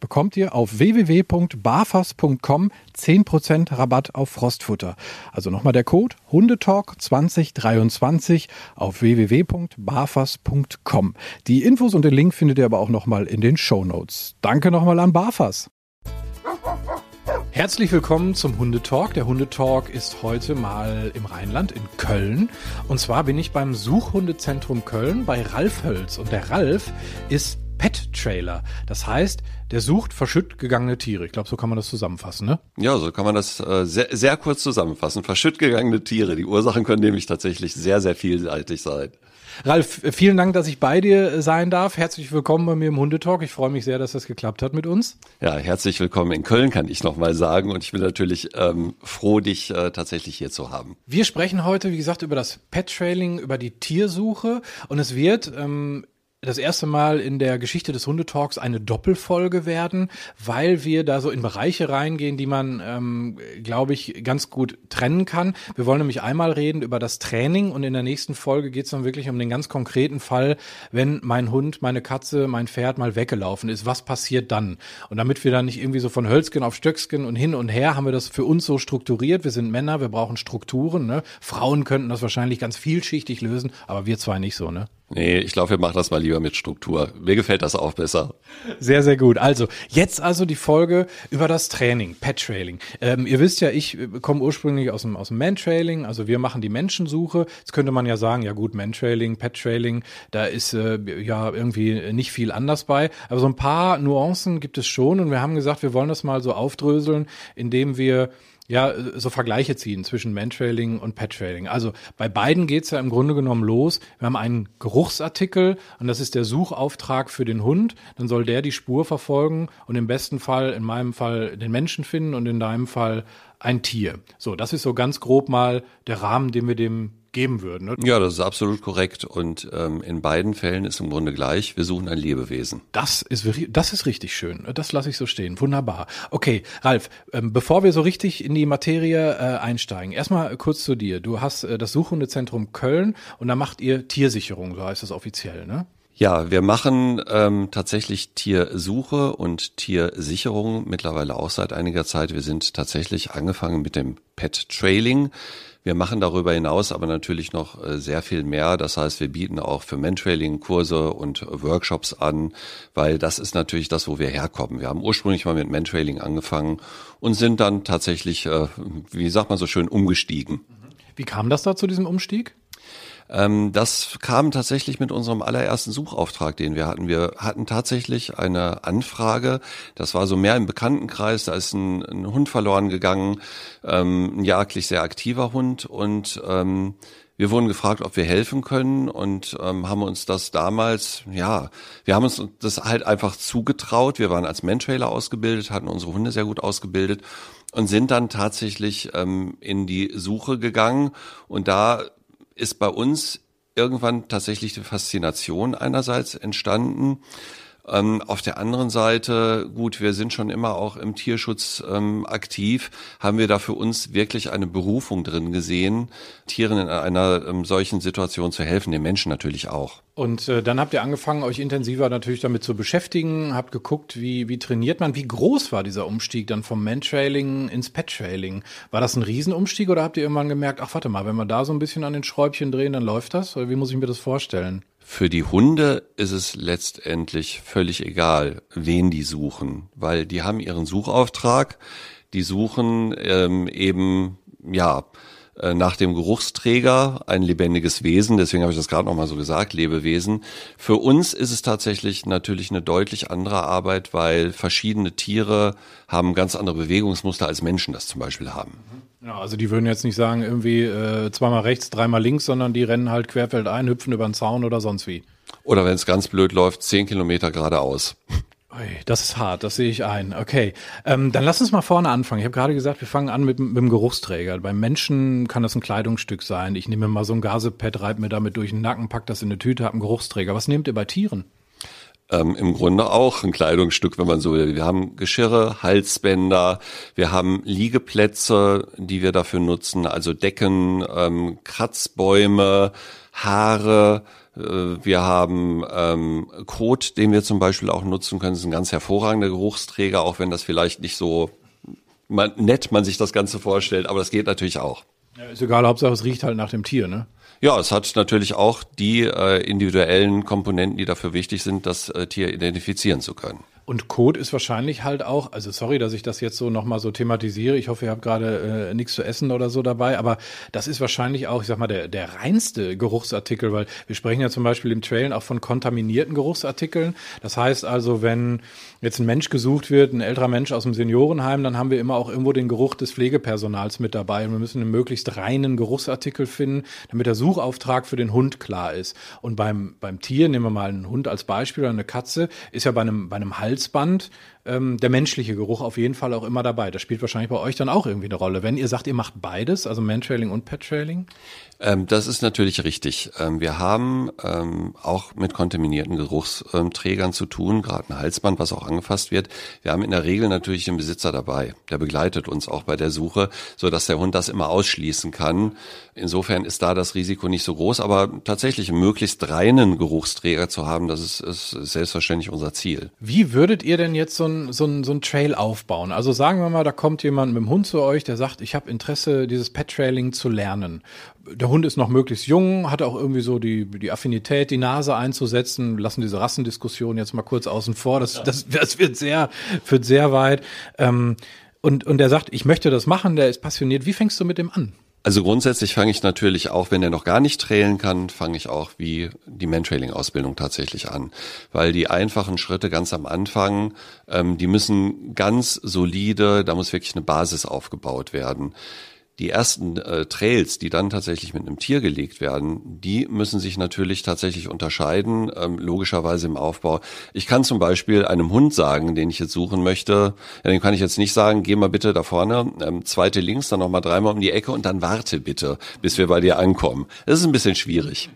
bekommt ihr auf www.barfas.com 10% Rabatt auf Frostfutter. Also nochmal der Code Hundetalk 2023 auf www.barfas.com. Die Infos und den Link findet ihr aber auch nochmal in den Show Notes. Danke nochmal an Barfas. Herzlich willkommen zum Hundetalk. Der Hundetalk ist heute mal im Rheinland in Köln. Und zwar bin ich beim Suchhundezentrum Köln bei Ralf Hölz. Und der Ralf ist Pet-Trailer. Das heißt, der sucht verschütt gegangene Tiere. Ich glaube, so kann man das zusammenfassen, ne? Ja, so kann man das äh, sehr, sehr kurz zusammenfassen. Verschütt gegangene Tiere. Die Ursachen können nämlich tatsächlich sehr, sehr vielseitig sein. Ralf, vielen Dank, dass ich bei dir sein darf. Herzlich willkommen bei mir im Hundetalk. Ich freue mich sehr, dass das geklappt hat mit uns. Ja, herzlich willkommen in Köln, kann ich nochmal sagen. Und ich bin natürlich ähm, froh, dich äh, tatsächlich hier zu haben. Wir sprechen heute, wie gesagt, über das Pet-Trailing, über die Tiersuche. Und es wird ähm, das erste Mal in der Geschichte des Hundetalks eine Doppelfolge werden, weil wir da so in Bereiche reingehen, die man, ähm, glaube ich, ganz gut trennen kann. Wir wollen nämlich einmal reden über das Training und in der nächsten Folge geht es dann wirklich um den ganz konkreten Fall, wenn mein Hund, meine Katze, mein Pferd mal weggelaufen ist. Was passiert dann? Und damit wir dann nicht irgendwie so von Hölzgen auf Stöcksken und hin und her, haben wir das für uns so strukturiert. Wir sind Männer, wir brauchen Strukturen. Ne? Frauen könnten das wahrscheinlich ganz vielschichtig lösen, aber wir zwei nicht so, ne? Nee, ich glaube, wir machen das mal lieber mit Struktur. Mir gefällt das auch besser. Sehr, sehr gut. Also, jetzt also die Folge über das Training, Pet-Trailing. Ähm, ihr wisst ja, ich komme ursprünglich aus dem, aus dem Man-Trailing, also wir machen die Menschensuche. Jetzt könnte man ja sagen, ja gut, Man-Trailing, Pet-Trailing, da ist äh, ja irgendwie nicht viel anders bei. Aber so ein paar Nuancen gibt es schon und wir haben gesagt, wir wollen das mal so aufdröseln, indem wir ja, so Vergleiche ziehen zwischen Mantrailing und Pettrailing. Also bei beiden geht's ja im Grunde genommen los. Wir haben einen Geruchsartikel und das ist der Suchauftrag für den Hund. Dann soll der die Spur verfolgen und im besten Fall, in meinem Fall, den Menschen finden und in deinem Fall ein Tier. So, das ist so ganz grob mal der Rahmen, den wir dem geben würden. Ne? Ja, das ist absolut korrekt. Und ähm, in beiden Fällen ist im Grunde gleich, wir suchen ein Lebewesen. Das ist, das ist richtig schön. Das lasse ich so stehen. Wunderbar. Okay, Ralf, ähm, bevor wir so richtig in die Materie äh, einsteigen, erstmal kurz zu dir. Du hast äh, das Suchhundezentrum Köln und da macht ihr Tiersicherung, so heißt das offiziell, ne? Ja, wir machen ähm, tatsächlich Tiersuche und Tiersicherung mittlerweile auch seit einiger Zeit. Wir sind tatsächlich angefangen mit dem Pet Trailing. Wir machen darüber hinaus aber natürlich noch äh, sehr viel mehr. Das heißt, wir bieten auch für Mentrailing Kurse und Workshops an, weil das ist natürlich das, wo wir herkommen. Wir haben ursprünglich mal mit Mentrailing angefangen und sind dann tatsächlich, äh, wie sagt man so schön, umgestiegen. Wie kam das da zu diesem Umstieg? Ähm, das kam tatsächlich mit unserem allerersten Suchauftrag, den wir hatten. Wir hatten tatsächlich eine Anfrage, das war so mehr im Bekanntenkreis, da ist ein, ein Hund verloren gegangen, ähm, ein jagdlich sehr aktiver Hund und ähm, wir wurden gefragt, ob wir helfen können und ähm, haben uns das damals, ja, wir haben uns das halt einfach zugetraut. Wir waren als Mantrailer ausgebildet, hatten unsere Hunde sehr gut ausgebildet und sind dann tatsächlich ähm, in die Suche gegangen und da ist bei uns irgendwann tatsächlich die Faszination einerseits entstanden. Ähm, auf der anderen Seite, gut, wir sind schon immer auch im Tierschutz ähm, aktiv, haben wir da für uns wirklich eine Berufung drin gesehen, Tieren in einer ähm, solchen Situation zu helfen, den Menschen natürlich auch. Und äh, dann habt ihr angefangen, euch intensiver natürlich damit zu beschäftigen, habt geguckt, wie, wie trainiert man, wie groß war dieser Umstieg dann vom Mantrailing ins Pet-Trailing? War das ein Riesenumstieg oder habt ihr irgendwann gemerkt, ach warte mal, wenn wir da so ein bisschen an den Schräubchen drehen, dann läuft das? Oder wie muss ich mir das vorstellen? Für die Hunde ist es letztendlich völlig egal, wen die suchen, weil die haben ihren Suchauftrag, die suchen ähm, eben ja äh, nach dem Geruchsträger ein lebendiges Wesen, deswegen habe ich das gerade noch mal so gesagt, Lebewesen. Für uns ist es tatsächlich natürlich eine deutlich andere Arbeit, weil verschiedene Tiere haben ganz andere Bewegungsmuster als Menschen das zum Beispiel haben. Ja, also die würden jetzt nicht sagen, irgendwie äh, zweimal rechts, dreimal links, sondern die rennen halt querfeldein, hüpfen über den Zaun oder sonst wie. Oder wenn es ganz blöd läuft, zehn Kilometer geradeaus. Das ist hart, das sehe ich ein. Okay, ähm, dann lass uns mal vorne anfangen. Ich habe gerade gesagt, wir fangen an mit, mit dem Geruchsträger. Beim Menschen kann das ein Kleidungsstück sein. Ich nehme mal so ein Gasepad, reibe mir damit durch den Nacken, pack das in eine Tüte, habe einen Geruchsträger. Was nehmt ihr bei Tieren? Ähm, im Grunde auch ein Kleidungsstück, wenn man so will. Wir haben Geschirre, Halsbänder, wir haben Liegeplätze, die wir dafür nutzen, also Decken, ähm, Kratzbäume, Haare, äh, wir haben ähm, Kot, den wir zum Beispiel auch nutzen können. Das ist ein ganz hervorragender Geruchsträger, auch wenn das vielleicht nicht so man, nett man sich das Ganze vorstellt, aber das geht natürlich auch. Ja, ist egal, Hauptsache es riecht halt nach dem Tier, ne? Ja, es hat natürlich auch die äh, individuellen Komponenten, die dafür wichtig sind, das äh, Tier identifizieren zu können. Und Code ist wahrscheinlich halt auch, also sorry, dass ich das jetzt so nochmal so thematisiere. Ich hoffe, ihr habt gerade äh, nichts zu essen oder so dabei, aber das ist wahrscheinlich auch, ich sag mal, der, der reinste Geruchsartikel, weil wir sprechen ja zum Beispiel im Trailen auch von kontaminierten Geruchsartikeln. Das heißt also, wenn jetzt ein Mensch gesucht wird, ein älterer Mensch aus dem Seniorenheim, dann haben wir immer auch irgendwo den Geruch des Pflegepersonals mit dabei. Und wir müssen einen möglichst reinen Geruchsartikel finden, damit der Suchauftrag für den Hund klar ist. Und beim, beim Tier, nehmen wir mal einen Hund als Beispiel oder eine Katze, ist ja bei einem, bei einem Hals Halsband ähm, der menschliche Geruch auf jeden Fall auch immer dabei. Das spielt wahrscheinlich bei euch dann auch irgendwie eine Rolle. Wenn ihr sagt, ihr macht beides, also Mantrailing und Pet-Trailing? Ähm, das ist natürlich richtig. Ähm, wir haben ähm, auch mit kontaminierten Geruchsträgern zu tun, gerade ein Halsband, was auch angefasst wird. Wir haben in der Regel natürlich den Besitzer dabei. Der begleitet uns auch bei der Suche, so dass der Hund das immer ausschließen kann. Insofern ist da das Risiko nicht so groß, aber tatsächlich einen möglichst reinen Geruchsträger zu haben, das ist, ist selbstverständlich unser Ziel. Wie würdet ihr denn jetzt so ein, so, ein, so ein Trail aufbauen? Also sagen wir mal, da kommt jemand mit dem Hund zu euch, der sagt, ich habe Interesse, dieses Pet-Trailing zu lernen. Der Hund ist noch möglichst jung, hat auch irgendwie so die, die Affinität, die Nase einzusetzen. Lassen diese Rassendiskussion jetzt mal kurz außen vor. Das, das, das wird sehr, führt sehr weit. Ähm, und, und der sagt, ich möchte das machen, der ist passioniert. Wie fängst du mit dem an? Also grundsätzlich fange ich natürlich auch, wenn er noch gar nicht trailen kann, fange ich auch wie die Mantrailing-Ausbildung tatsächlich an. Weil die einfachen Schritte ganz am Anfang, ähm, die müssen ganz solide, da muss wirklich eine Basis aufgebaut werden die ersten äh, Trails, die dann tatsächlich mit einem Tier gelegt werden, die müssen sich natürlich tatsächlich unterscheiden, ähm, logischerweise im Aufbau. Ich kann zum Beispiel einem Hund sagen, den ich jetzt suchen möchte, ja, den kann ich jetzt nicht sagen, geh mal bitte da vorne, ähm, zweite links, dann nochmal dreimal um die Ecke und dann warte bitte, bis wir bei dir ankommen. Das ist ein bisschen schwierig.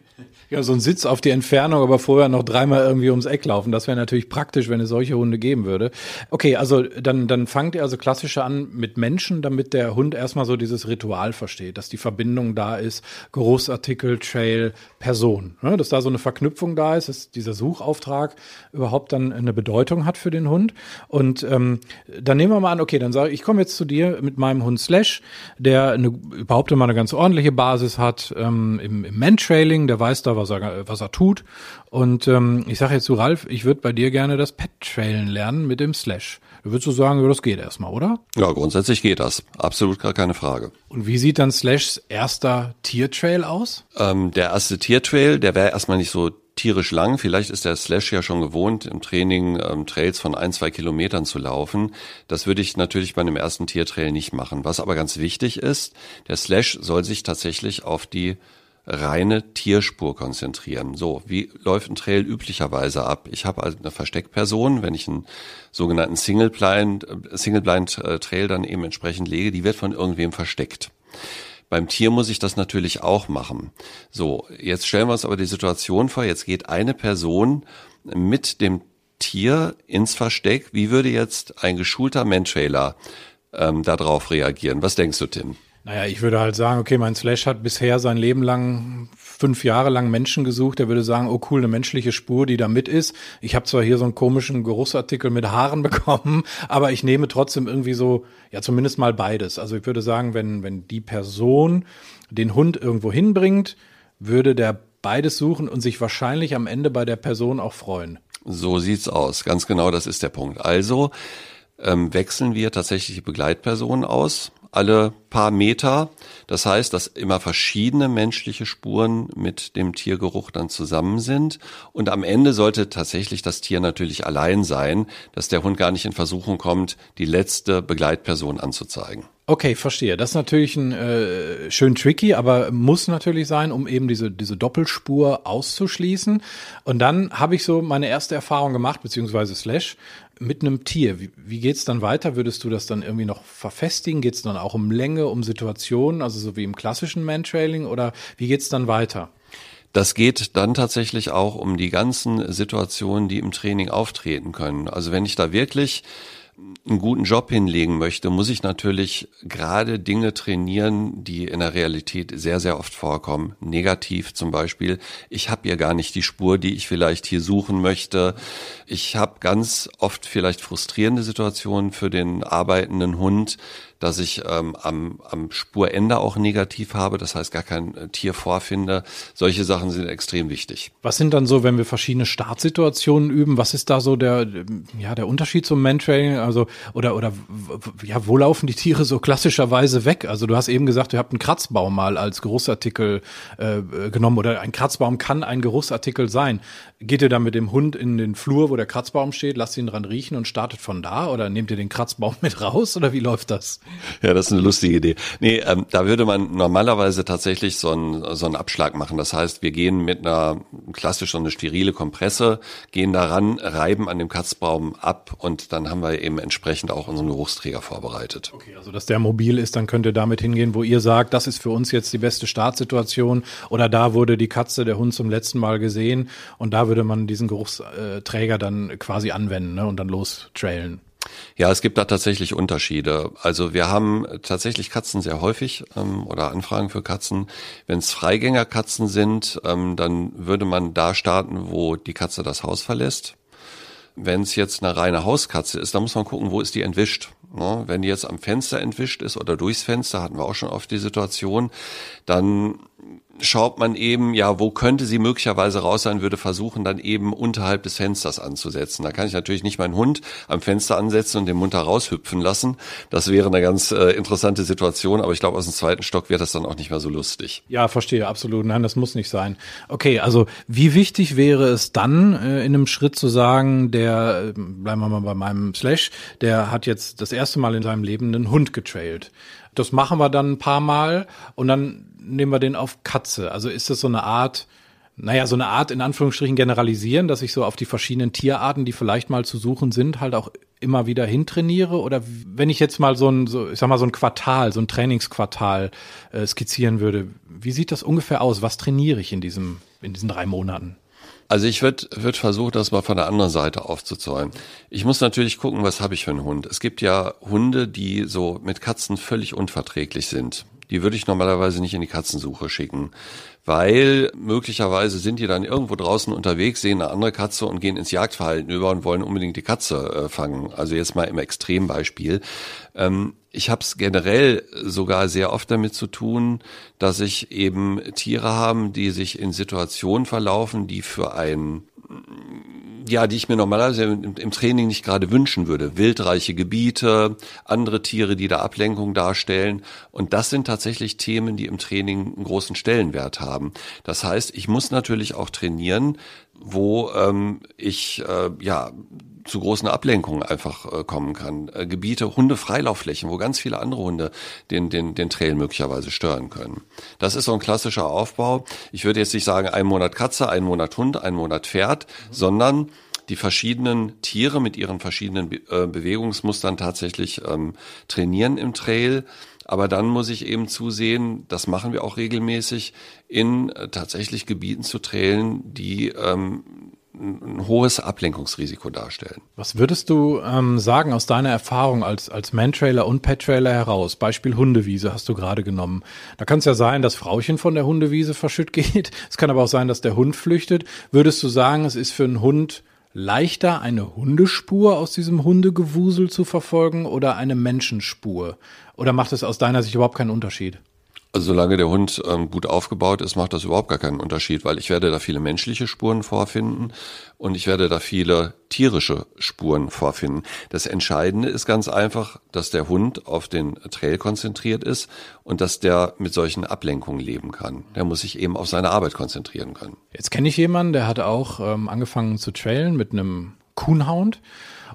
Ja, so ein Sitz auf die Entfernung, aber vorher noch dreimal irgendwie ums Eck laufen. Das wäre natürlich praktisch, wenn es solche Hunde geben würde. Okay, also dann, dann fangt ihr also klassischer an mit Menschen, damit der Hund erstmal so dieses Ritual versteht, dass die Verbindung da ist, Großartikel, Trail, Person. Ne? Dass da so eine Verknüpfung da ist, dass dieser Suchauftrag überhaupt dann eine Bedeutung hat für den Hund. Und ähm, dann nehmen wir mal an, okay, dann sage ich, ich komme jetzt zu dir mit meinem Hund Slash, der eine, überhaupt immer eine ganz ordentliche Basis hat ähm, im, im Man-Trailing, der weiß da, was er, was er tut. Und ähm, ich sage jetzt zu Ralf, ich würde bei dir gerne das Pet-Trailen lernen mit dem Slash. Du würdest so sagen, ja, das geht erstmal, oder? Ja, grundsätzlich geht das. Absolut gar keine Frage. Und wie sieht dann Slashs erster Tiertrail aus? Ähm, der erste Tiertrail, der wäre erstmal nicht so tierisch lang. Vielleicht ist der Slash ja schon gewohnt, im Training ähm, Trails von ein, zwei Kilometern zu laufen. Das würde ich natürlich bei einem ersten Tiertrail nicht machen. Was aber ganz wichtig ist, der Slash soll sich tatsächlich auf die reine Tierspur konzentrieren. So, wie läuft ein Trail üblicherweise ab? Ich habe also eine Versteckperson, wenn ich einen sogenannten Single Blind, äh, Single Blind äh, Trail dann eben entsprechend lege, die wird von irgendwem versteckt. Beim Tier muss ich das natürlich auch machen. So, jetzt stellen wir uns aber die Situation vor, jetzt geht eine Person mit dem Tier ins Versteck. Wie würde jetzt ein geschulter Mantrailer ähm, darauf reagieren? Was denkst du, Tim? Naja, ich würde halt sagen, okay, mein Slash hat bisher sein Leben lang, fünf Jahre lang Menschen gesucht. Er würde sagen, oh cool, eine menschliche Spur, die da mit ist. Ich habe zwar hier so einen komischen Geruchsartikel mit Haaren bekommen, aber ich nehme trotzdem irgendwie so, ja zumindest mal beides. Also ich würde sagen, wenn, wenn die Person den Hund irgendwo hinbringt, würde der beides suchen und sich wahrscheinlich am Ende bei der Person auch freuen. So sieht's aus. Ganz genau, das ist der Punkt. Also ähm, wechseln wir tatsächlich Begleitpersonen aus alle paar Meter. Das heißt, dass immer verschiedene menschliche Spuren mit dem Tiergeruch dann zusammen sind. Und am Ende sollte tatsächlich das Tier natürlich allein sein, dass der Hund gar nicht in Versuchung kommt, die letzte Begleitperson anzuzeigen. Okay, verstehe. Das ist natürlich ein, äh, schön tricky, aber muss natürlich sein, um eben diese, diese Doppelspur auszuschließen. Und dann habe ich so meine erste Erfahrung gemacht, beziehungsweise Slash, mit einem Tier. Wie, wie geht's dann weiter? Würdest du das dann irgendwie noch verfestigen? Geht's dann auch um Länge, um Situationen, also so wie im klassischen Mantrailing? Oder wie geht's dann weiter? Das geht dann tatsächlich auch um die ganzen Situationen, die im Training auftreten können. Also wenn ich da wirklich einen guten Job hinlegen möchte, muss ich natürlich gerade Dinge trainieren, die in der Realität sehr, sehr oft vorkommen. Negativ zum Beispiel. Ich habe ja gar nicht die Spur, die ich vielleicht hier suchen möchte. Ich habe ganz oft vielleicht frustrierende Situationen für den arbeitenden Hund, dass ich ähm, am, am Spurende auch negativ habe, das heißt gar kein äh, Tier vorfinde. Solche Sachen sind extrem wichtig. Was sind dann so, wenn wir verschiedene Startsituationen üben, was ist da so der, ja, der Unterschied zum Mantrailing? Also, oder, oder, ja, wo laufen die Tiere so klassischerweise weg? Also, du hast eben gesagt, ihr habt einen Kratzbaum mal als Geruchsartikel äh, genommen oder ein Kratzbaum kann ein Geruchsartikel sein. Geht ihr dann mit dem Hund in den Flur, wo der Kratzbaum steht, lasst ihn dran riechen und startet von da oder nehmt ihr den Kratzbaum mit raus oder wie läuft das? Ja, das ist eine lustige Idee. Nee, ähm, da würde man normalerweise tatsächlich so einen, so einen Abschlag machen. Das heißt, wir gehen mit einer klassisch so eine sterile Kompresse, gehen daran, reiben an dem Katzbaum ab und dann haben wir eben entsprechend auch unseren Geruchsträger vorbereitet. Okay, also dass der mobil ist, dann könnt ihr damit hingehen, wo ihr sagt, das ist für uns jetzt die beste Startsituation oder da wurde die Katze, der Hund zum letzten Mal gesehen und da würde man diesen Geruchsträger dann quasi anwenden ne, und dann los trailen. Ja, es gibt da tatsächlich Unterschiede. Also wir haben tatsächlich Katzen sehr häufig ähm, oder Anfragen für Katzen. Wenn es Freigängerkatzen sind, ähm, dann würde man da starten, wo die Katze das Haus verlässt. Wenn es jetzt eine reine Hauskatze ist, dann muss man gucken, wo ist die entwischt. Ne? Wenn die jetzt am Fenster entwischt ist oder durchs Fenster, hatten wir auch schon oft die Situation, dann schaut man eben, ja, wo könnte sie möglicherweise raus sein, würde versuchen, dann eben unterhalb des Fensters anzusetzen. Da kann ich natürlich nicht meinen Hund am Fenster ansetzen und den Mund raushüpfen lassen. Das wäre eine ganz äh, interessante Situation, aber ich glaube, aus dem zweiten Stock wird das dann auch nicht mehr so lustig. Ja, verstehe, absolut. Nein, das muss nicht sein. Okay, also wie wichtig wäre es dann, äh, in einem Schritt zu sagen, der, äh, bleiben wir mal bei meinem Slash, der hat jetzt das erste Mal in seinem Leben einen Hund getrailt. Das machen wir dann ein paar Mal und dann nehmen wir den auf Katze. Also ist das so eine Art, naja, so eine Art in Anführungsstrichen generalisieren, dass ich so auf die verschiedenen Tierarten, die vielleicht mal zu suchen sind, halt auch immer wieder hintrainiere? Oder wenn ich jetzt mal so ein, so, ich sag mal, so ein Quartal, so ein Trainingsquartal äh, skizzieren würde, wie sieht das ungefähr aus? Was trainiere ich in diesem, in diesen drei Monaten? Also ich würde würd versuchen, das mal von der anderen Seite aufzuzäumen. Ich muss natürlich gucken, was habe ich für einen Hund. Es gibt ja Hunde, die so mit Katzen völlig unverträglich sind die würde ich normalerweise nicht in die Katzensuche schicken, weil möglicherweise sind die dann irgendwo draußen unterwegs, sehen eine andere Katze und gehen ins Jagdverhalten über und wollen unbedingt die Katze äh, fangen. Also jetzt mal im Extrembeispiel. Ähm, ich habe es generell sogar sehr oft damit zu tun, dass ich eben Tiere haben, die sich in Situationen verlaufen, die für ein ja, die ich mir normalerweise im, im, Training nicht gerade wünschen würde. Wildreiche Gebiete, andere Tiere, die da Ablenkung darstellen. Und das sind tatsächlich Themen, die im Training einen großen Stellenwert haben. Das heißt, ich muss natürlich auch trainieren, wo ähm, ich äh, ja zu großen Ablenkungen einfach äh, kommen kann. Äh, Gebiete, Hunde, Freilaufflächen, wo ganz viele andere Hunde den, den, den Trail möglicherweise stören können. Das ist so ein klassischer Aufbau. Ich würde jetzt nicht sagen, ein Monat Katze, ein Monat Hund, ein Monat Pferd, mhm. sondern die verschiedenen Tiere mit ihren verschiedenen Be äh, Bewegungsmustern tatsächlich ähm, trainieren im Trail. Aber dann muss ich eben zusehen, das machen wir auch regelmäßig, in äh, tatsächlich Gebieten zu trailen, die ähm, ein hohes Ablenkungsrisiko darstellen. Was würdest du ähm, sagen aus deiner Erfahrung als, als Man-Trailer und Pet-Trailer heraus? Beispiel Hundewiese hast du gerade genommen. Da kann es ja sein, dass Frauchen von der Hundewiese verschütt geht. Es kann aber auch sein, dass der Hund flüchtet. Würdest du sagen, es ist für einen Hund leichter, eine Hundespur aus diesem Hundegewusel zu verfolgen oder eine Menschenspur? Oder macht es aus deiner Sicht überhaupt keinen Unterschied? Also solange der Hund ähm, gut aufgebaut ist, macht das überhaupt gar keinen Unterschied, weil ich werde da viele menschliche Spuren vorfinden und ich werde da viele tierische Spuren vorfinden. Das Entscheidende ist ganz einfach, dass der Hund auf den Trail konzentriert ist und dass der mit solchen Ablenkungen leben kann. Der muss sich eben auf seine Arbeit konzentrieren können. Jetzt kenne ich jemanden, der hat auch ähm, angefangen zu trailen mit einem Kuhnhound.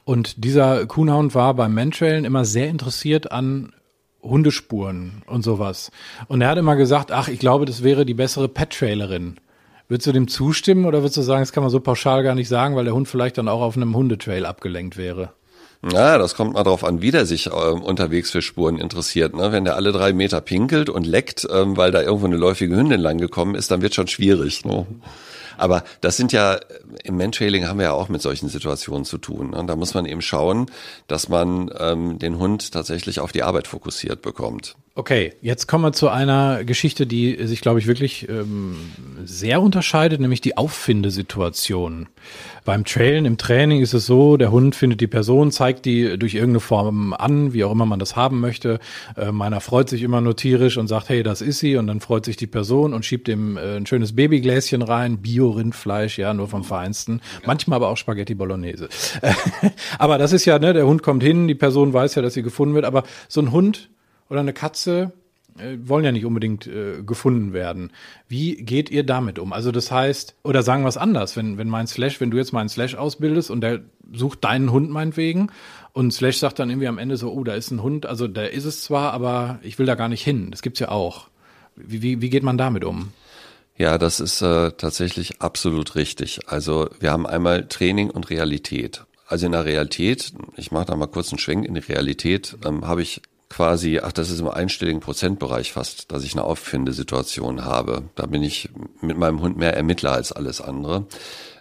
Und dieser Kuhnhound war beim Mantrailen immer sehr interessiert an Hundespuren und sowas. Und er hat immer gesagt, ach, ich glaube, das wäre die bessere Pet-Trailerin. Würdest du dem zustimmen oder würdest du sagen, das kann man so pauschal gar nicht sagen, weil der Hund vielleicht dann auch auf einem Hundetrail abgelenkt wäre? Ja, das kommt mal drauf an, wie der sich äh, unterwegs für Spuren interessiert. Ne? Wenn der alle drei Meter pinkelt und leckt, ähm, weil da irgendwo eine läufige Hündin lang gekommen ist, dann wird schon schwierig. Ne? Aber das sind ja, im Mantrailing haben wir ja auch mit solchen Situationen zu tun. Ne? Da muss man eben schauen, dass man ähm, den Hund tatsächlich auf die Arbeit fokussiert bekommt. Okay, jetzt kommen wir zu einer Geschichte, die sich, glaube ich, wirklich ähm, sehr unterscheidet, nämlich die Auffindesituation. Beim Trailen im Training ist es so, der Hund findet die Person, zeigt die durch irgendeine Form an, wie auch immer man das haben möchte. Äh, meiner freut sich immer nur tierisch und sagt, hey, das ist sie. Und dann freut sich die Person und schiebt ihm äh, ein schönes Babygläschen rein, Bio-Rindfleisch, ja, nur vom Feinsten. Manchmal aber auch Spaghetti Bolognese. aber das ist ja, ne, der Hund kommt hin, die Person weiß ja, dass sie gefunden wird. Aber so ein Hund oder eine Katze äh, wollen ja nicht unbedingt äh, gefunden werden. Wie geht ihr damit um? Also das heißt, oder sagen wir es anders, wenn, wenn mein Slash, wenn du jetzt meinen Slash ausbildest und der sucht deinen Hund meinetwegen und Slash sagt dann irgendwie am Ende so, oh, da ist ein Hund, also da ist es zwar, aber ich will da gar nicht hin. Das gibt's ja auch. Wie, wie, wie geht man damit um? Ja, das ist äh, tatsächlich absolut richtig. Also wir haben einmal Training und Realität. Also in der Realität, ich mache da mal kurz einen Schwenk in die Realität, ähm, habe ich quasi, ach, das ist im einstelligen Prozentbereich fast, dass ich eine Auffindesituation habe. Da bin ich mit meinem Hund mehr Ermittler als alles andere.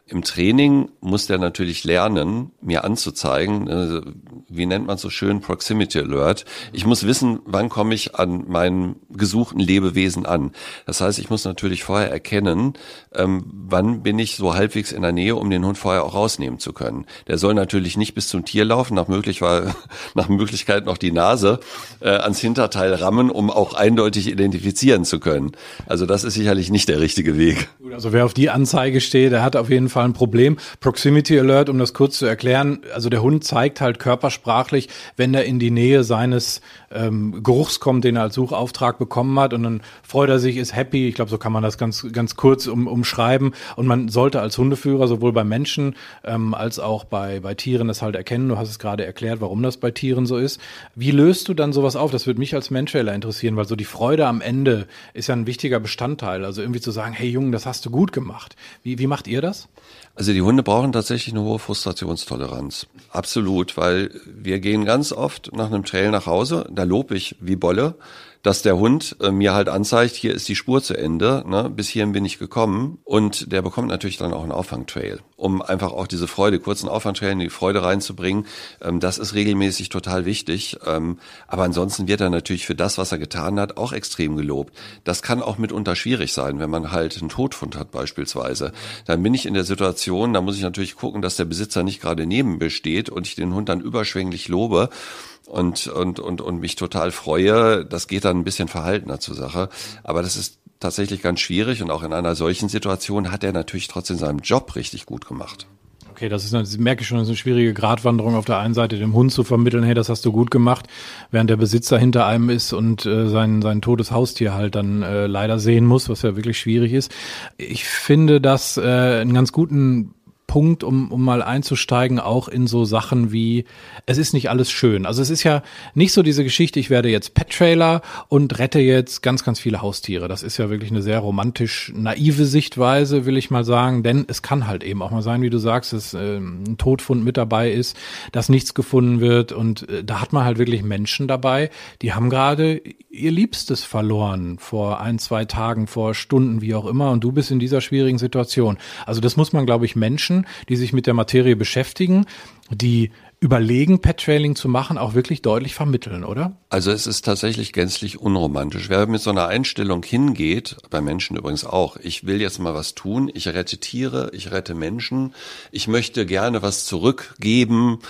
Im Training muss der natürlich lernen, mir anzuzeigen, äh, wie nennt man so schön, Proximity Alert. Ich muss wissen, wann komme ich an meinen gesuchten Lebewesen an. Das heißt, ich muss natürlich vorher erkennen, ähm, wann bin ich so halbwegs in der Nähe, um den Hund vorher auch rausnehmen zu können. Der soll natürlich nicht bis zum Tier laufen, nach, möglich, nach Möglichkeit noch die Nase äh, ans Hinterteil rammen, um auch eindeutig identifizieren zu können. Also das ist sicherlich nicht der richtige Weg. Also wer auf die Anzeige steht, der hat auf jeden Fall ein Problem. Proximity Alert, um das kurz zu erklären, also der Hund zeigt halt körpersprachlich, wenn er in die Nähe seines ähm, Geruchs kommt, den er als Suchauftrag bekommen hat und dann freut er sich, ist happy. Ich glaube, so kann man das ganz, ganz kurz um, umschreiben. Und man sollte als Hundeführer sowohl bei Menschen ähm, als auch bei, bei Tieren das halt erkennen. Du hast es gerade erklärt, warum das bei Tieren so ist. Wie löst du dann sowas auf? Das würde mich als Menschwähler interessieren, weil so die Freude am Ende ist ja ein wichtiger Bestandteil. Also irgendwie zu sagen, hey Junge, das hast du gut gemacht. Wie, wie macht ihr das? Also die Hunde brauchen tatsächlich eine hohe Frustrationstoleranz. Absolut, weil wir gehen ganz oft nach einem Trail nach Hause, da lobe ich wie Bolle, dass der Hund äh, mir halt anzeigt, hier ist die Spur zu Ende, ne, bis hierhin bin ich gekommen und der bekommt natürlich dann auch einen Auffangtrail, um einfach auch diese Freude, kurzen Auffangtrail in die Freude reinzubringen. Ähm, das ist regelmäßig total wichtig, ähm, aber ansonsten wird er natürlich für das, was er getan hat, auch extrem gelobt. Das kann auch mitunter schwierig sein, wenn man halt einen Todfund hat beispielsweise. Dann bin ich in der Situation, da muss ich natürlich gucken, dass der Besitzer nicht gerade neben mir steht und ich den Hund dann überschwänglich lobe und, und, und, und mich total freue. Das geht dann ein bisschen verhaltener zur Sache. Aber das ist tatsächlich ganz schwierig und auch in einer solchen Situation hat er natürlich trotzdem seinen Job richtig gut gemacht. Okay, das ist, das merke ich schon, das ist eine schwierige Gratwanderung auf der einen Seite, dem Hund zu vermitteln, hey, das hast du gut gemacht, während der Besitzer hinter einem ist und äh, sein, sein totes Haustier halt dann äh, leider sehen muss, was ja wirklich schwierig ist. Ich finde das äh, einen ganz guten Punkt, um, um mal einzusteigen, auch in so Sachen wie, es ist nicht alles schön. Also es ist ja nicht so diese Geschichte, ich werde jetzt Pet-Trailer und rette jetzt ganz, ganz viele Haustiere. Das ist ja wirklich eine sehr romantisch naive Sichtweise, will ich mal sagen, denn es kann halt eben auch mal sein, wie du sagst, dass äh, ein Todfund mit dabei ist, dass nichts gefunden wird und äh, da hat man halt wirklich Menschen dabei, die haben gerade ihr Liebstes verloren vor ein, zwei Tagen, vor Stunden, wie auch immer und du bist in dieser schwierigen Situation. Also das muss man, glaube ich, Menschen die sich mit der Materie beschäftigen, die überlegen, Pet-Trailing zu machen, auch wirklich deutlich vermitteln, oder? Also es ist tatsächlich gänzlich unromantisch. Wer mit so einer Einstellung hingeht, bei Menschen übrigens auch, ich will jetzt mal was tun, ich rette Tiere, ich rette Menschen, ich möchte gerne was zurückgeben,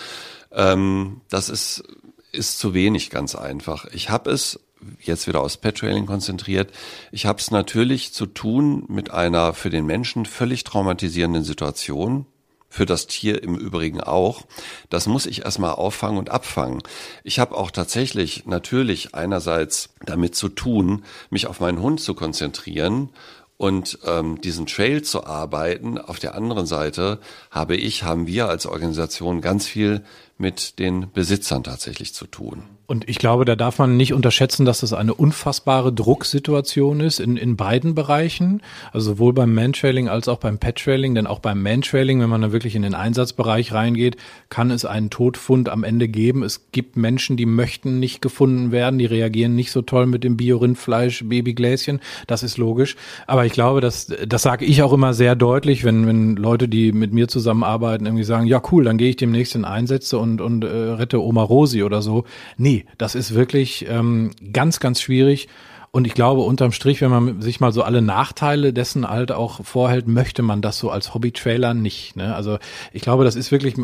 ähm, das ist, ist zu wenig ganz einfach. Ich habe es jetzt wieder aufs Pet-Trailing konzentriert. Ich habe es natürlich zu tun mit einer für den Menschen völlig traumatisierenden Situation, für das Tier im Übrigen auch. Das muss ich erstmal auffangen und abfangen. Ich habe auch tatsächlich natürlich einerseits damit zu tun, mich auf meinen Hund zu konzentrieren und ähm, diesen Trail zu arbeiten. Auf der anderen Seite habe ich, haben wir als Organisation ganz viel mit den Besitzern tatsächlich zu tun. Und ich glaube, da darf man nicht unterschätzen, dass das eine unfassbare Drucksituation ist in, in beiden Bereichen. Also sowohl beim Mantrailing als auch beim Pet-Trailing. Denn auch beim Mantrailing, wenn man da wirklich in den Einsatzbereich reingeht, kann es einen Todfund am Ende geben. Es gibt Menschen, die möchten nicht gefunden werden. Die reagieren nicht so toll mit dem Bio-Rindfleisch, Babygläschen. Das ist logisch. Aber ich glaube, dass, das sage ich auch immer sehr deutlich, wenn, wenn Leute, die mit mir zusammenarbeiten, irgendwie sagen, ja cool, dann gehe ich demnächst in Einsätze und, und äh, rette Oma Rosi oder so. Nee, das ist wirklich ähm, ganz, ganz schwierig. Und ich glaube, unterm Strich, wenn man sich mal so alle Nachteile dessen halt auch vorhält, möchte man das so als Hobby-Trailer nicht. Ne? Also ich glaube, das ist wirklich,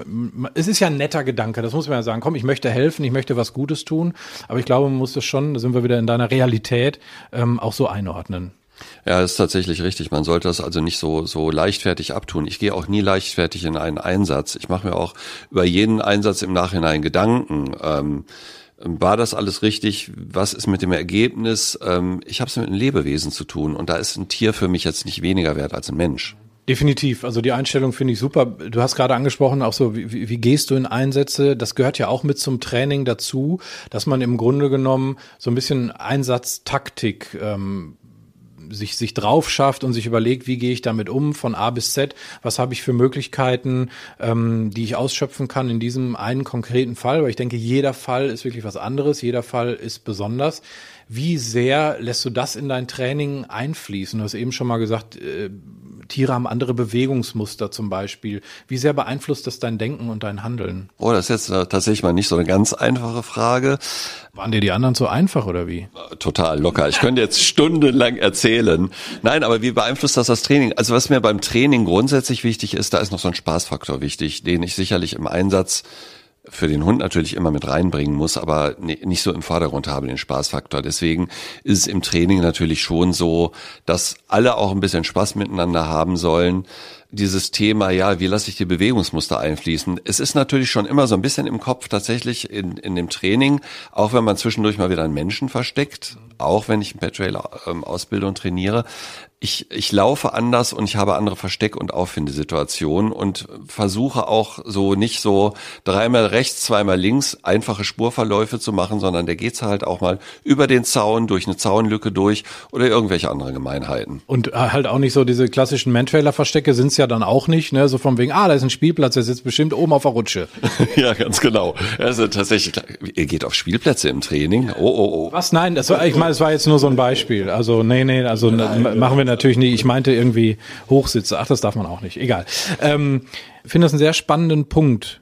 es ist ja ein netter Gedanke, das muss man ja sagen. Komm, ich möchte helfen, ich möchte was Gutes tun, aber ich glaube, man muss das schon, da sind wir wieder in deiner Realität, ähm, auch so einordnen. Ja, ist tatsächlich richtig. Man sollte das also nicht so, so leichtfertig abtun. Ich gehe auch nie leichtfertig in einen Einsatz. Ich mache mir auch über jeden Einsatz im Nachhinein Gedanken. Ähm, war das alles richtig? Was ist mit dem Ergebnis? Ähm, ich habe es mit einem Lebewesen zu tun und da ist ein Tier für mich jetzt nicht weniger wert als ein Mensch. Definitiv. Also die Einstellung finde ich super. Du hast gerade angesprochen, auch so, wie, wie gehst du in Einsätze? Das gehört ja auch mit zum Training dazu, dass man im Grunde genommen so ein bisschen Einsatztaktik ähm, sich, sich drauf schafft und sich überlegt, wie gehe ich damit um von A bis Z, was habe ich für Möglichkeiten, ähm, die ich ausschöpfen kann in diesem einen konkreten Fall, weil ich denke, jeder Fall ist wirklich was anderes, jeder Fall ist besonders. Wie sehr lässt du das in dein Training einfließen? Du hast eben schon mal gesagt, äh, Tiere haben andere Bewegungsmuster zum Beispiel. Wie sehr beeinflusst das dein Denken und dein Handeln? Oh, das ist jetzt tatsächlich mal nicht so eine ganz einfache Frage. Waren dir die anderen so einfach oder wie? Total locker. Ich könnte jetzt stundenlang erzählen. Nein, aber wie beeinflusst das das Training? Also was mir beim Training grundsätzlich wichtig ist, da ist noch so ein Spaßfaktor wichtig, den ich sicherlich im Einsatz für den Hund natürlich immer mit reinbringen muss, aber nicht so im Vordergrund habe den Spaßfaktor. Deswegen ist es im Training natürlich schon so, dass alle auch ein bisschen Spaß miteinander haben sollen. Dieses Thema, ja, wie lasse ich die Bewegungsmuster einfließen? Es ist natürlich schon immer so ein bisschen im Kopf tatsächlich in, in dem Training, auch wenn man zwischendurch mal wieder einen Menschen versteckt, auch wenn ich einen Pet Trail ähm, ausbilde und trainiere ich, ich laufe anders und ich habe andere Versteck- und Auffindesituationen und versuche auch so nicht so dreimal rechts, zweimal links einfache Spurverläufe zu machen, sondern der geht's halt auch mal über den Zaun, durch eine Zaunlücke durch oder irgendwelche andere Gemeinheiten. Und äh, halt auch nicht so diese klassischen Mantrailer-Verstecke sind's ja dann auch nicht, ne? So von wegen, ah, da ist ein Spielplatz, der sitzt bestimmt oben auf der Rutsche. ja, ganz genau. Also tatsächlich, ihr geht auf Spielplätze im Training. Oh, oh, oh. Was? Nein, das war, ich meine, es war jetzt nur so ein Beispiel. Also, nee, nee, also Nein, machen wir natürlich nicht. Ich meinte irgendwie Hochsitze. Ach, das darf man auch nicht. Egal. Ähm, finde das einen sehr spannenden Punkt.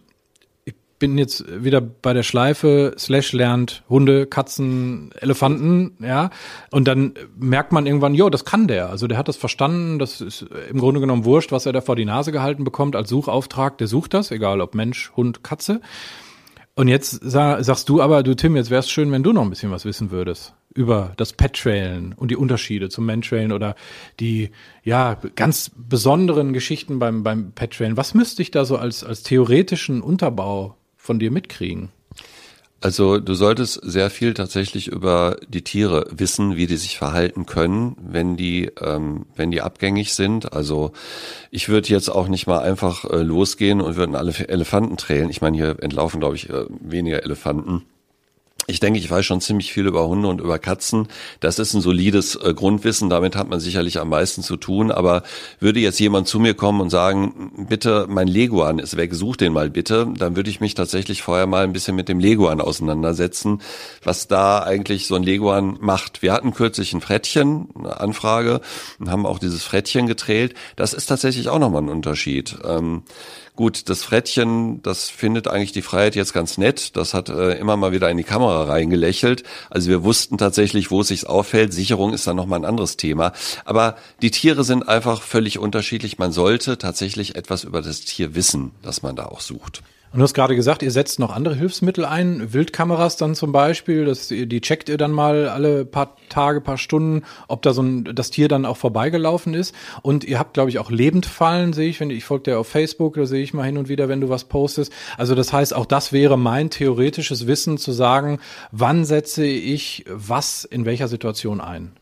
Bin jetzt wieder bei der Schleife, Slash lernt Hunde, Katzen, Elefanten, ja. Und dann merkt man irgendwann, jo, das kann der. Also der hat das verstanden. Das ist im Grunde genommen wurscht, was er da vor die Nase gehalten bekommt als Suchauftrag. Der sucht das, egal ob Mensch, Hund, Katze. Und jetzt sag, sagst du aber, du Tim, jetzt wär's schön, wenn du noch ein bisschen was wissen würdest über das Pet-Trailen und die Unterschiede zum Man-Trailen oder die ja ganz besonderen Geschichten beim beim Pet-Trailen. Was müsste ich da so als als theoretischen Unterbau von dir mitkriegen? Also du solltest sehr viel tatsächlich über die Tiere wissen, wie die sich verhalten können, wenn die, ähm, wenn die abgängig sind. Also ich würde jetzt auch nicht mal einfach äh, losgehen und würden alle Elefanten trälen. Ich meine, hier entlaufen, glaube ich, äh, weniger Elefanten ich denke, ich weiß schon ziemlich viel über Hunde und über Katzen. Das ist ein solides äh, Grundwissen. Damit hat man sicherlich am meisten zu tun. Aber würde jetzt jemand zu mir kommen und sagen, bitte, mein Leguan ist weg, such den mal bitte, dann würde ich mich tatsächlich vorher mal ein bisschen mit dem Leguan auseinandersetzen, was da eigentlich so ein Leguan macht. Wir hatten kürzlich ein Frettchen, eine Anfrage, und haben auch dieses Frettchen getrält. Das ist tatsächlich auch nochmal ein Unterschied. Ähm, Gut, das Frettchen, das findet eigentlich die Freiheit jetzt ganz nett. Das hat äh, immer mal wieder in die Kamera reingelächelt. Also wir wussten tatsächlich, wo es sich auffällt. Sicherung ist dann nochmal ein anderes Thema. Aber die Tiere sind einfach völlig unterschiedlich. Man sollte tatsächlich etwas über das Tier wissen, das man da auch sucht. Und du hast gerade gesagt, ihr setzt noch andere Hilfsmittel ein, Wildkameras dann zum Beispiel, das, die checkt ihr dann mal alle paar Tage, paar Stunden, ob da so ein, das Tier dann auch vorbeigelaufen ist. Und ihr habt, glaube ich, auch Lebendfallen, sehe ich, wenn ich folge dir auf Facebook, da sehe ich mal hin und wieder, wenn du was postest. Also das heißt, auch das wäre mein theoretisches Wissen zu sagen, wann setze ich was in welcher Situation ein.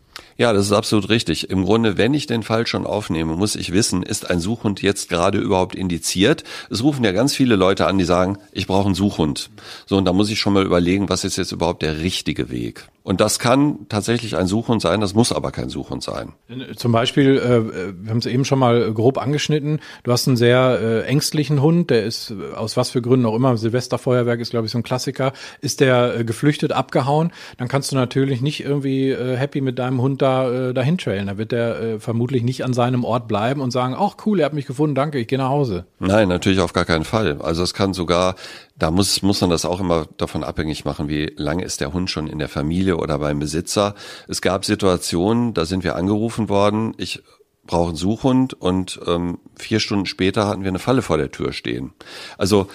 Ja, das ist absolut richtig. Im Grunde, wenn ich den Fall schon aufnehme, muss ich wissen, ist ein Suchhund jetzt gerade überhaupt indiziert? Es rufen ja ganz viele Leute an, die sagen, ich brauche einen Suchhund. So, und da muss ich schon mal überlegen, was ist jetzt überhaupt der richtige Weg? Und das kann tatsächlich ein Suchhund sein, das muss aber kein Suchhund sein. Zum Beispiel, äh, wir haben es eben schon mal grob angeschnitten, du hast einen sehr äh, ängstlichen Hund, der ist aus was für Gründen auch immer, Silvesterfeuerwerk ist glaube ich so ein Klassiker, ist der äh, geflüchtet, abgehauen, dann kannst du natürlich nicht irgendwie äh, happy mit deinem Hund da äh, dahin trailen. Da wird der äh, vermutlich nicht an seinem Ort bleiben und sagen, ach cool, er hat mich gefunden, danke, ich gehe nach Hause. Nein, natürlich auf gar keinen Fall. Also es kann sogar da muss, muss man das auch immer davon abhängig machen, wie lange ist der Hund schon in der Familie oder beim Besitzer. Es gab Situationen, da sind wir angerufen worden, ich brauche einen Suchhund und ähm, vier Stunden später hatten wir eine Falle vor der Tür stehen. Also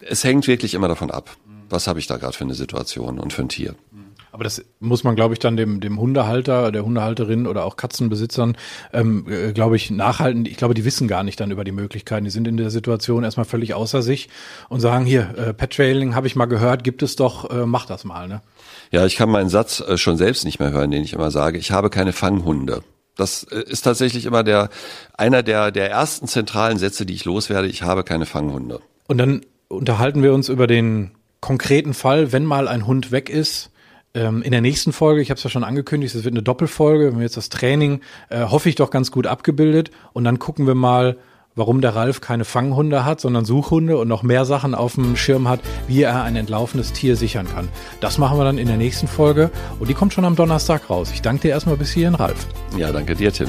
es hängt wirklich immer davon ab, was habe ich da gerade für eine Situation und für ein Tier. Aber das muss man, glaube ich, dann dem, dem Hundehalter, der Hundehalterin oder auch Katzenbesitzern, ähm, äh, glaube ich, nachhalten. Ich glaube, die wissen gar nicht dann über die Möglichkeiten. Die sind in der Situation erstmal völlig außer sich und sagen, hier, äh, Pet Trailing habe ich mal gehört, gibt es doch, äh, mach das mal. Ne? Ja, ich kann meinen Satz äh, schon selbst nicht mehr hören, den ich immer sage, ich habe keine Fanghunde. Das äh, ist tatsächlich immer der, einer der, der ersten zentralen Sätze, die ich loswerde. Ich habe keine Fanghunde. Und dann unterhalten wir uns über den konkreten Fall, wenn mal ein Hund weg ist, in der nächsten Folge, ich habe es ja schon angekündigt, es wird eine Doppelfolge, wenn wir jetzt das Training, äh, hoffe ich doch ganz gut abgebildet. Und dann gucken wir mal, warum der Ralf keine Fanghunde hat, sondern Suchhunde und noch mehr Sachen auf dem Schirm hat, wie er ein entlaufenes Tier sichern kann. Das machen wir dann in der nächsten Folge und die kommt schon am Donnerstag raus. Ich danke dir erstmal bis hierhin, Ralf. Ja, danke dir, Tim.